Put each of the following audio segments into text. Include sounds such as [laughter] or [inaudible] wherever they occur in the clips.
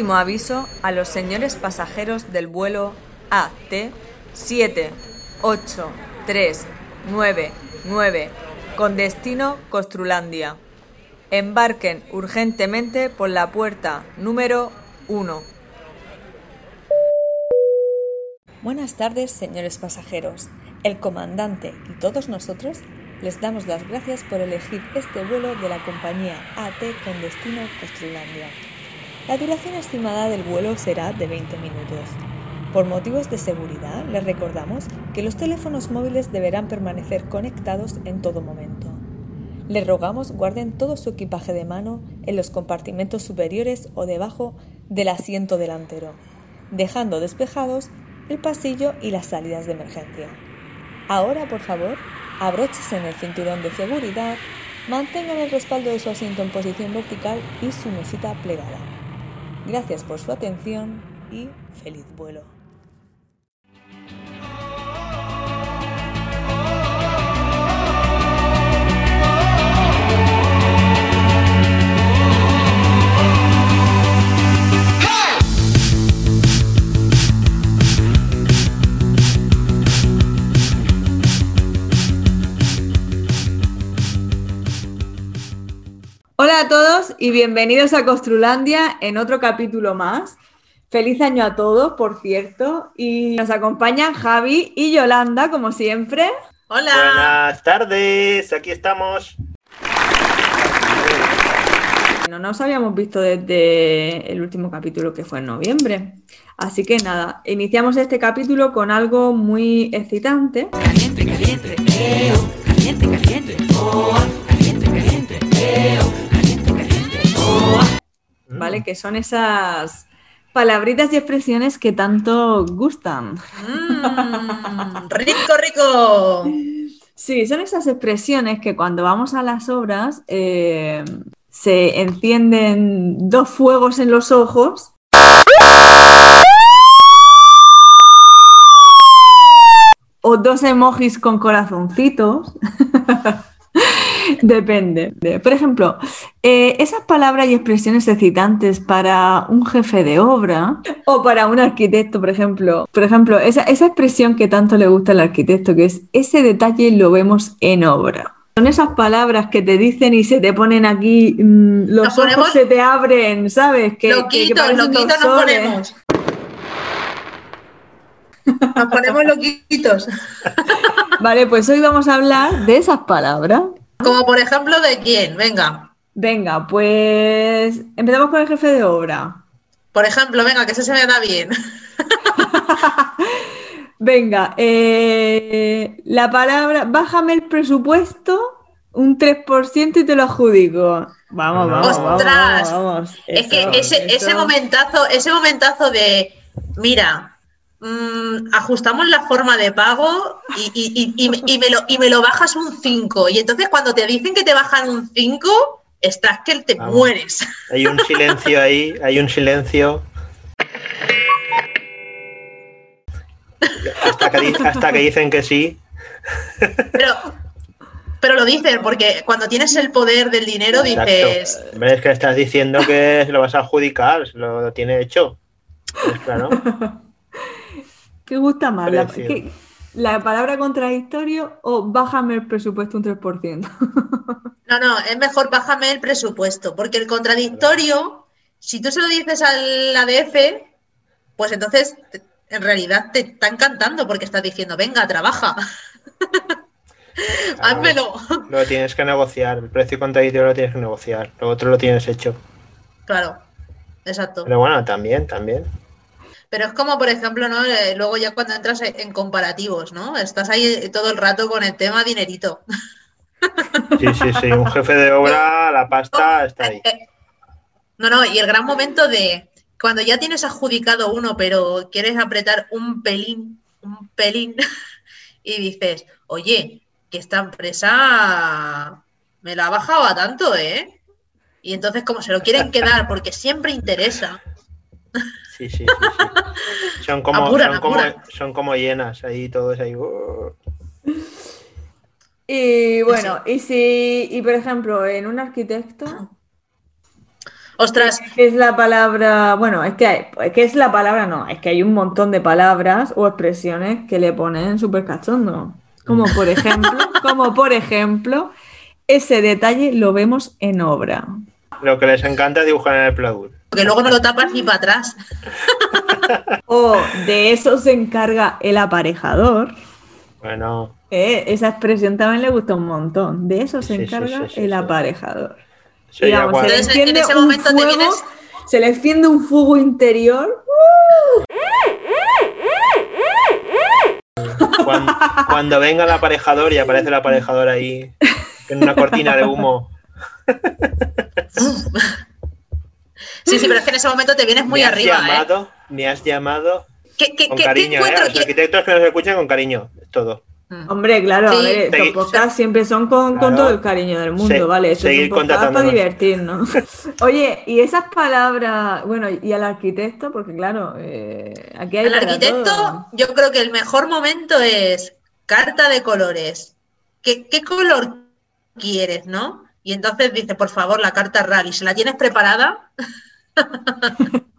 Último aviso a los señores pasajeros del vuelo AT 7839 con destino Costrulandia. Embarquen urgentemente por la puerta número 1. Buenas tardes, señores pasajeros. El comandante y todos nosotros les damos las gracias por elegir este vuelo de la compañía AT con destino Costrulandia. La duración estimada del vuelo será de 20 minutos. Por motivos de seguridad, les recordamos que los teléfonos móviles deberán permanecer conectados en todo momento. Les rogamos guarden todo su equipaje de mano en los compartimentos superiores o debajo del asiento delantero, dejando despejados el pasillo y las salidas de emergencia. Ahora, por favor, abróchese en el cinturón de seguridad, mantengan el respaldo de su asiento en posición vertical y su mesita plegada. Gracias por su atención y feliz vuelo. Y bienvenidos a Costrulandia en otro capítulo más. Feliz año a todos, por cierto. Y nos acompañan Javi y Yolanda, como siempre. Hola. Buenas tardes, aquí estamos. No nos habíamos visto desde el último capítulo que fue en noviembre. Así que nada, iniciamos este capítulo con algo muy excitante. Caliente, caliente, eo, caliente, caliente, oh, ¿Vale? Que son esas palabritas y expresiones que tanto gustan. Mm, [laughs] rico, rico. Sí, son esas expresiones que cuando vamos a las obras eh, se encienden dos fuegos en los ojos. O dos emojis con corazoncitos. [laughs] Depende. De- Por ejemplo, eh, esas palabras y expresiones excitantes para un jefe de obra o para un arquitecto, por ejemplo. Por ejemplo, esa, esa expresión que tanto le gusta al arquitecto, que es ese detalle lo vemos en obra. Son esas palabras que te dicen y se te ponen aquí, mm, los ojos se te abren, ¿sabes? Que, que- que loquitos, loquitos nos ponemos. Nos ponemos loquitos. [laughs] Vale, pues hoy vamos a hablar de esas palabras. Como por ejemplo, ¿de quién? Venga. Venga, pues empezamos con el jefe de obra. Por ejemplo, venga, que ese se me da bien. [laughs] Venga, eh, la palabra, bájame el presupuesto un 3% y te lo adjudico. Vamos, vamos, vamos, ¡Ostras! vamos, vamos. es que Eso, ese, ese eso. momentazo, ese momentazo de, mira, mm, ajustamos la forma de pago y, y- y- y- y me lo, y me lo bajas un 5. Y entonces cuando te dicen que te bajan un 5, estás que te Vamos. mueres. Hay un silencio ahí, hay un silencio. Hasta que, hasta que dicen que sí. Pero, pero lo dicen, porque cuando tienes el poder del dinero dices. Ves que estás diciendo que lo vas a adjudicar, lo, lo tiene hecho. Pues claro. ¿Qué gusta más? La, Precio. qué- la palabra contradictorio o bájame el presupuesto un 3%? [laughs] no, no, es mejor bájame el presupuesto, porque el contradictorio, si tú se lo dices al ADF, pues entonces te- en realidad te está encantando porque estás diciendo, venga, trabaja, [laughs] házmelo. Lo tienes que negociar. El precio contradictorio lo tienes que negociar. Lo otro lo tienes hecho. Claro, exacto. Pero bueno, también, también. Pero es como, por ejemplo, ¿no? Eh, luego ya cuando entras en comparativos, ¿no? Estás ahí todo el rato con el tema dinerito. Sí, sí, sí. Un jefe de obra, [laughs] la pasta está ahí. Eh, No, no, y el gran momento de cuando ya tienes adjudicado uno, pero quieres apretar un pelín, un pelín, [laughs] y dices, oye, que esta empresa me la ha bajado a tanto, ¿eh? Y entonces como se lo quieren quedar porque siempre interesa. Sí, sí, sí, sí. [laughs] Son como, Apuran, son como, son como llenas ahí, todos ahí. uh. Y bueno, y si, y por ejemplo, en un arquitecto, Ostras, ¿Qué es la palabra? Bueno, es que, hay- es que es la palabra, no, es que hay un montón de palabras o expresiones que le ponen súper cachondo. Como por ejemplo, [laughs] como por ejemplo, ese detalle lo vemos en obra. Lo que les encanta es dibujar en el pladur. Que luego no lo tapas ni para atrás. [laughs] O de eso se encarga el aparejador. Bueno, Eh, esa expresión también le gusta un montón. De eso se Sí, encarga sí, sí, el sí. aparejador. Digamos, cuando- se Entonces, en enciende ese un momento te fuego, vienes- se le enciende un fuego interior. Cuando, cuando venga el aparejador y aparece el aparejador ahí en una cortina de humo. [laughs] Sí, sí, pero es que en ese momento te vienes muy me has arriba, ¿eh? llamado, me has llamado ¿Qué, qué, con qué- cariño, ¿eh? encuentro? A los ¿Qué- arquitectos que nos escuchan con cariño, es todo. Mm. Hombre, claro, a Sí. ver, estos Seguir- podcasts siempre son con, todo el cariño del mundo, Se- ¿vale? Esto es seguir un podcast para divertirnos. [laughs] Oye, y esas palabras, bueno, y al arquitecto, porque claro, eh, aquí hay Al arquitecto, todo. yo creo que el mejor momento es carta de colores. ¿Qué, qué color quieres, no? Y entonces dice, por favor, la carta RAL. Y si la tienes preparada, [laughs]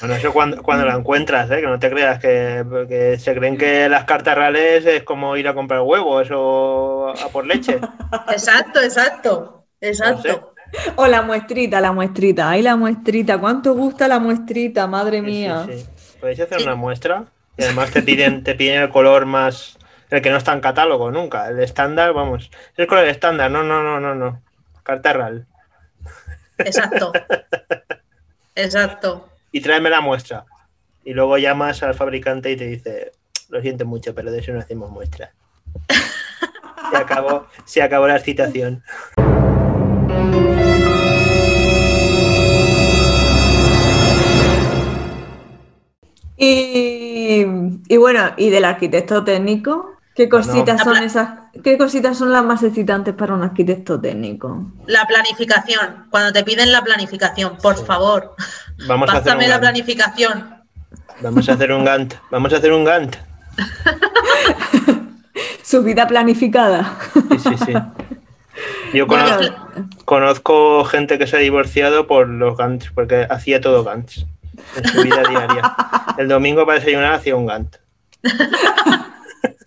Bueno, eso cuando, cuando la encuentras, ¿eh? que no te creas que, que se creen que las cartas reales es como ir a comprar huevos o a por leche. [laughs] exacto, exacto, exacto. O la muestrita, la muestrita, ay, la muestrita, ¿cuánto gusta la muestrita? Madre Sí, sí, mía. sí. Podéis hacer una muestra y además te piden, te piden el color más, el que no está en catálogo nunca, el estándar, vamos, es el color estándar, no, no, no, no, no. Carta real. Exacto. [laughs] Exacto. Y tráeme la muestra. Y luego llamas al fabricante y te dice, lo siento mucho, pero de eso no hacemos muestra. [laughs] Se acabó, se acabó la excitación. Y, y bueno, y del arquitecto técnico, ¿qué cositas son esas? ¿Qué cositas son las más excitantes para un arquitecto técnico? La planificación. Cuando te piden la planificación, por Sí. favor, Vamos a hacer un la Gantt. planificación. Vamos a hacer un Gantt. Vamos a hacer un Gantt. [laughs] Su vida planificada. Sí, sí, sí. Yo conozco, gente que se ha divorciado por los Gantts, porque hacía todo Gantts en su vida diaria. [laughs] El domingo para desayunar hacía un Gantt. [laughs]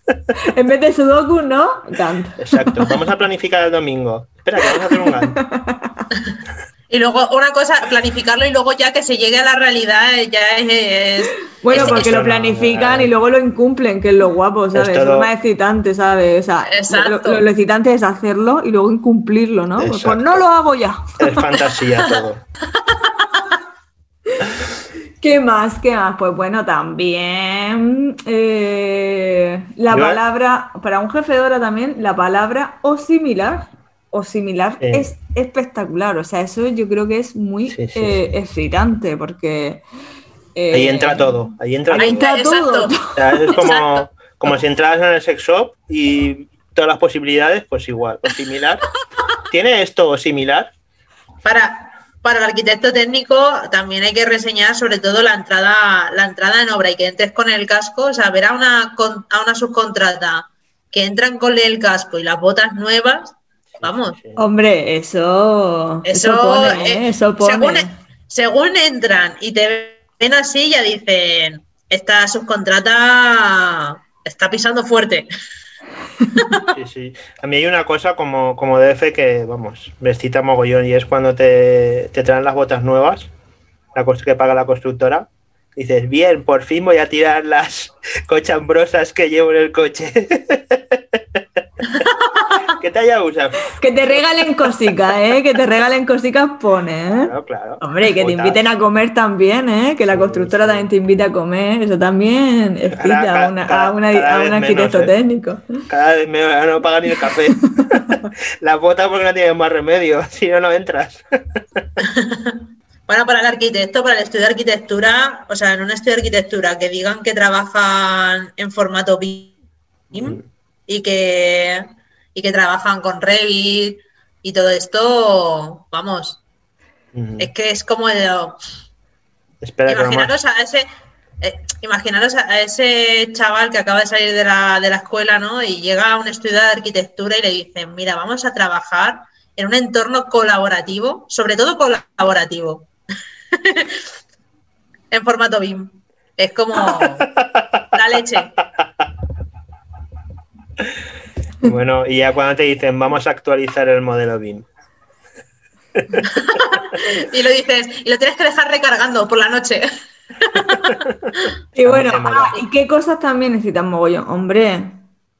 [laughs] En vez de Sudoku, ¿no? Gantt. Exacto. Vamos a planificar el domingo. Espera, que vamos a hacer un Gantt. [laughs] Y luego, una cosa, planificarlo y luego ya que se llegue a la realidad eh, ya es... Bueno, es- porque lo no, planifican y luego lo incumplen, que es lo guapo, ¿sabes? Es todo- lo más excitante, ¿sabes? O sea, lo, lo- lo excitante es hacerlo y luego incumplirlo, ¿no? Pues, pues no lo hago ya. Es fantasía todo. [laughs] ¿Qué más? ¿Qué más? Pues bueno, también eh, la Yo- palabra, para un jefe de hora también, la palabra o similar. O similar Sí. es espectacular. O sea, eso yo creo que es muy Sí, sí, eh, sí. excitante porque... eh, Ahí entra todo. Ahí entra Ahí todo. entra todo. [laughs] O sea, es como, como si entraras en el sex shop y todas las posibilidades, pues igual, o similar. ¿Tiene esto o similar? Para, para el arquitecto técnico también hay que reseñar sobre todo la entrada, la entrada en obra y que entres con el casco, o sea, ver a una, a una subcontrata que entran con el casco y las botas nuevas, vamos. Hombre, eso, eso, eso, pone, eh, ¿eh? eso pone. según, según entran y te ven así ya dicen, esta subcontrata está pisando fuerte. Sí, sí. A mí hay una cosa como, como DF que, vamos, me mogollón y es cuando te, te traen las botas nuevas, la cosa que paga la constructora. Dices, bien, por fin voy a tirar las [laughs] cochambrosas que llevo en el coche. [laughs] Que te regalen cositas, ¿eh? Que te regalen cositas pone, ¿eh? Claro, claro. Hombre, que te inviten a comer también, ¿eh? Que la constructora sí. también te invite a comer. Eso también excita Cada- a, una- cada- a, una- cada a vez un menos, arquitecto ¿eh? técnico. Cada vez me van a pagar ni el café. [laughs] Las botas porque no tienen más remedio, [laughs] si no, no entras. Bueno, para el arquitecto, para el estudio de arquitectura, o sea, en un estudio de arquitectura que digan que trabajan en formato BIM y que, y que trabajan con Revit y todo esto, vamos, es que es como el... Espera, que vamos. Imaginaros a ese, eh, imaginaros a ese chaval que acaba de salir de la, de la escuela, ¿no? Y llega a un estudio de arquitectura y le dicen, mira, vamos a trabajar en un entorno colaborativo, sobre todo colaborativo, [laughs] en formato BIM. Es como [laughs] la leche. Bueno, y ya cuando te dicen vamos a actualizar el modelo BIM. [laughs] Y lo dices, y lo tienes que dejar recargando por la noche. Y bueno, ah, ¿y qué cosas también necesitan mogollón? Hombre,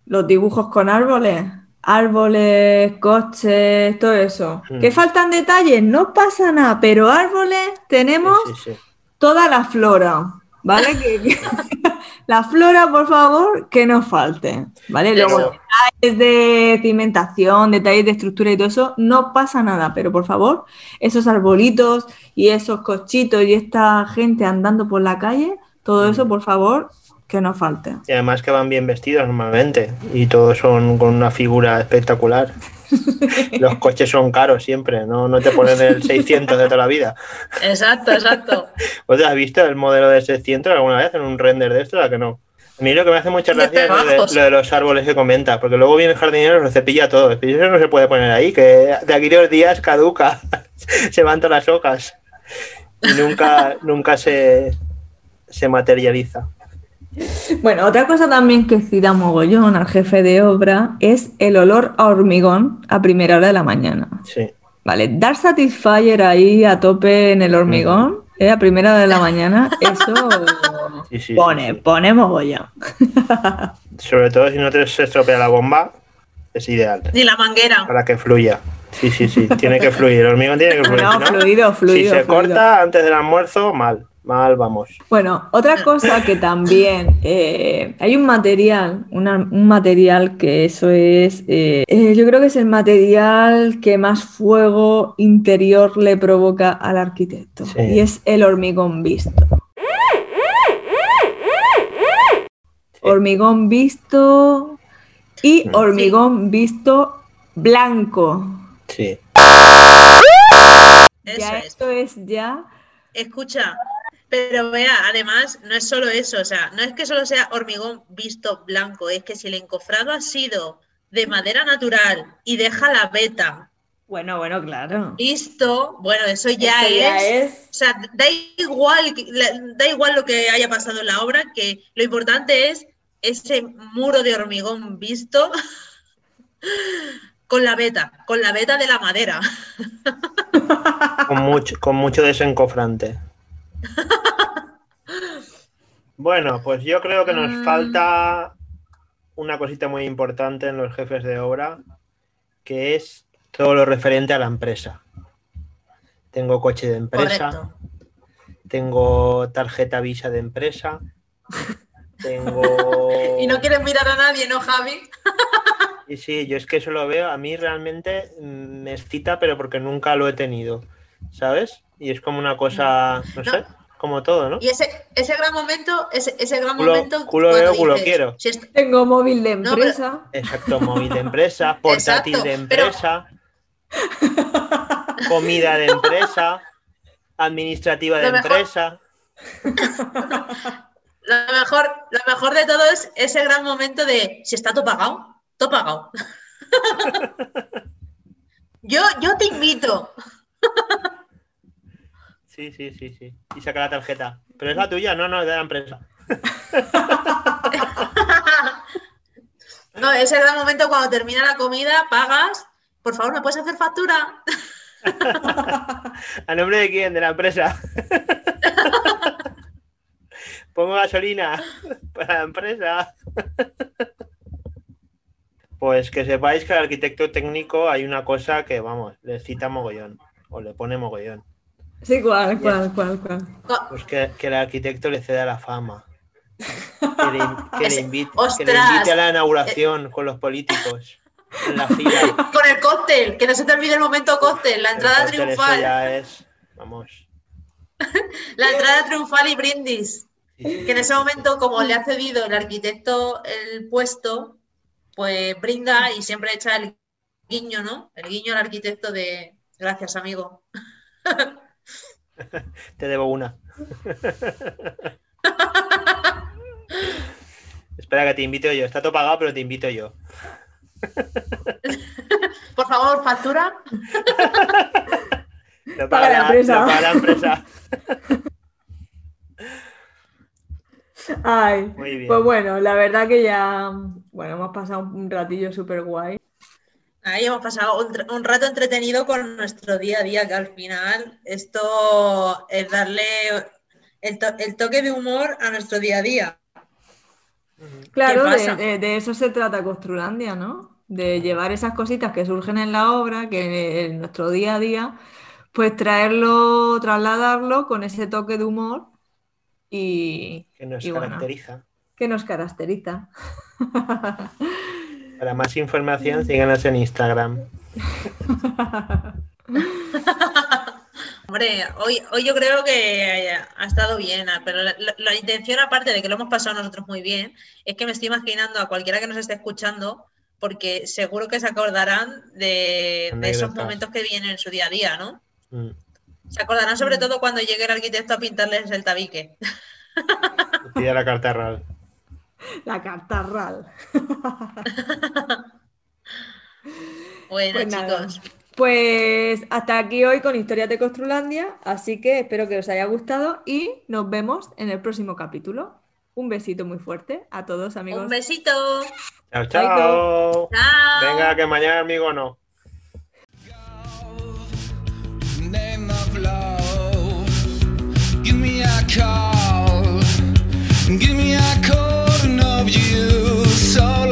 los dibujos con árboles, árboles, coches, todo eso. Mm. ¿Que faltan detalles? No pasa nada, pero árboles tenemos Sí, sí, sí. toda la flora, ¿vale? Que- que- [laughs] la flora, por favor, que no falte, ¿vale? Luego, detalles de cimentación, detalles de estructura y todo eso, no pasa nada, pero por favor, esos arbolitos y esos cochitos y esta gente andando por la calle, todo eso, por favor, que no falte. Y además que van bien vestidos normalmente. Y todos son con una figura espectacular. [laughs] Los coches son caros siempre, no, no te ponen el [laughs] 600 de toda la vida. Exacto, exacto. [laughs] ¿Vos has visto el modelo de 600 alguna vez en un render de esto? ¿A que no? A mí lo que me hace mucha gracia es lo de, pegajos. lo de los árboles que comenta, porque luego viene el jardinero y lo cepilla todo. Eso no se puede poner ahí, que de aquí a dos días caduca, se van todas las hojas y nunca, nunca se, se materializa. Bueno, otra cosa también que cita mogollón al jefe de obra es el olor a hormigón a primera hora de la mañana. Sí. Vale, dar satisfyer ahí a tope en el hormigón eh, a primera hora de la mañana, eso [laughs] Sí, sí, pone, sí, pone mogollón. [laughs] Sobre todo si no te se estropea la bomba, es ideal Ni la manguera. para que fluya. Sí, sí, sí, tiene que fluir. El hormigón tiene que [laughs] fluir. No, fluido, fluido. si se fluido. corta antes del almuerzo, mal. Mal vamos. Bueno, otra cosa que también eh, hay un material, una- un material que eso es, eh, eh, yo creo que es el material que más fuego interior le provoca al arquitecto Sí. y es el hormigón visto. Hormigón visto y Sí. hormigón visto blanco. Sí. Eso Ya es. esto es ya Escucha, pero vea, además, no es solo eso, o sea, no es que solo sea hormigón visto blanco, es que si el encofrado ha sido de madera natural y deja la veta bueno, bueno, claro. visto, bueno, eso ya, Eso es, ya es O sea, da igual, da igual lo que haya pasado en la obra, que lo importante es ese muro de hormigón visto con la veta, con la veta de la madera. [laughs] Con mucho, con mucho desencofrante. [laughs] Bueno, pues yo creo que nos Mm. falta una cosita muy importante en los jefes de obra, que es todo lo referente a la empresa. Tengo coche de empresa, Correcto. tengo tarjeta visa de empresa, [laughs] tengo... Y no quieres mirar a nadie, ¿no, Javi? [laughs] Y sí, yo es que eso lo veo, a mí realmente mm, me excita, pero porque nunca lo he tenido, ¿sabes? Y es como una cosa, no No. sé, como todo, ¿no? Y ese, ese gran momento, ese, ese gran Culo- momento. culo veo, culo dices, quiero. si Tengo móvil de No, pero- empresa. Exacto, móvil de [laughs] empresa, portátil Exacto, de pero- empresa, comida de empresa, administrativa de Lo mejor- empresa. [laughs] lo mejor, lo mejor de todo es ese gran momento de si está todo pagado, todo pagado. [laughs] yo, yo te invito. Sí, sí, sí, sí. Y saca la tarjeta. Pero es la tuya, no, no, es de la empresa. [laughs] No, ese gran momento cuando termina la comida, pagas. Por favor, ¿me puedes hacer factura? [laughs] ¿A nombre de quién? De la empresa. [laughs] Pongo gasolina para la empresa. Pues que sepáis que al arquitecto técnico hay una cosa que, vamos, le cita mogollón. O le pone mogollón. Sí, cuál, cuál, cuál, cuál. Co- Pues que, que el arquitecto le ceda la fama. Que le, que le [laughs] Ese- invite, que le invite a la inauguración con los políticos. En la fila. [laughs] Con el cóctel, que no se te olvide el momento cóctel, la entrada El cóctel, triunfal. ya es. Vamos. [laughs] La entrada triunfal y brindis. Que en ese momento, como le ha cedido el arquitecto el puesto, pues brinda y siempre echa el guiño, ¿no? El guiño al arquitecto de gracias, amigo. [laughs] Te debo una. [laughs] Espera que te invito yo. Está todo pagado, pero te invito yo. [laughs] Por favor, factura. Lo Paga la empresa. lo paga la empresa. Ay, Muy bien. pues bueno, la verdad que ya, bueno, hemos pasado un ratillo súper guay. Hemos pasado un, rato entretenido con nuestro día a día, que al final esto es darle el, to- el toque de humor a nuestro día a día. Claro, ¿Qué de, pasa? de- de eso se trata Construlandia, ¿no? De llevar esas cositas que surgen en la obra, que en nuestro día a día, pues traerlo, trasladarlo con ese toque de humor y, Que nos y bueno, caracteriza. que nos caracteriza. [laughs] Para más información, síganos en Instagram. [laughs] Hombre, hoy, hoy yo creo que ha estado bien, ah, pero la, la- la intención, aparte de que lo hemos pasado nosotros muy bien, es que me estoy imaginando a cualquiera que nos esté escuchando, porque seguro que se acordarán de, de esos momentos que vienen en su día a día, ¿no? Mm. Se acordarán sobre todo cuando llegue el arquitecto a pintarles el tabique. Pide la carta real. [laughs] La carta RAL. [laughs] Bueno, Pues nada. chicos, Pues hasta aquí hoy con Historias de Construlandia, así que espero que os haya gustado y nos vemos en el próximo capítulo. Un besito muy fuerte a todos, amigos. un besito. Chao, chao. Chao. Venga, que mañana amigo no. name of love. Give me a call. Give me a call. love you so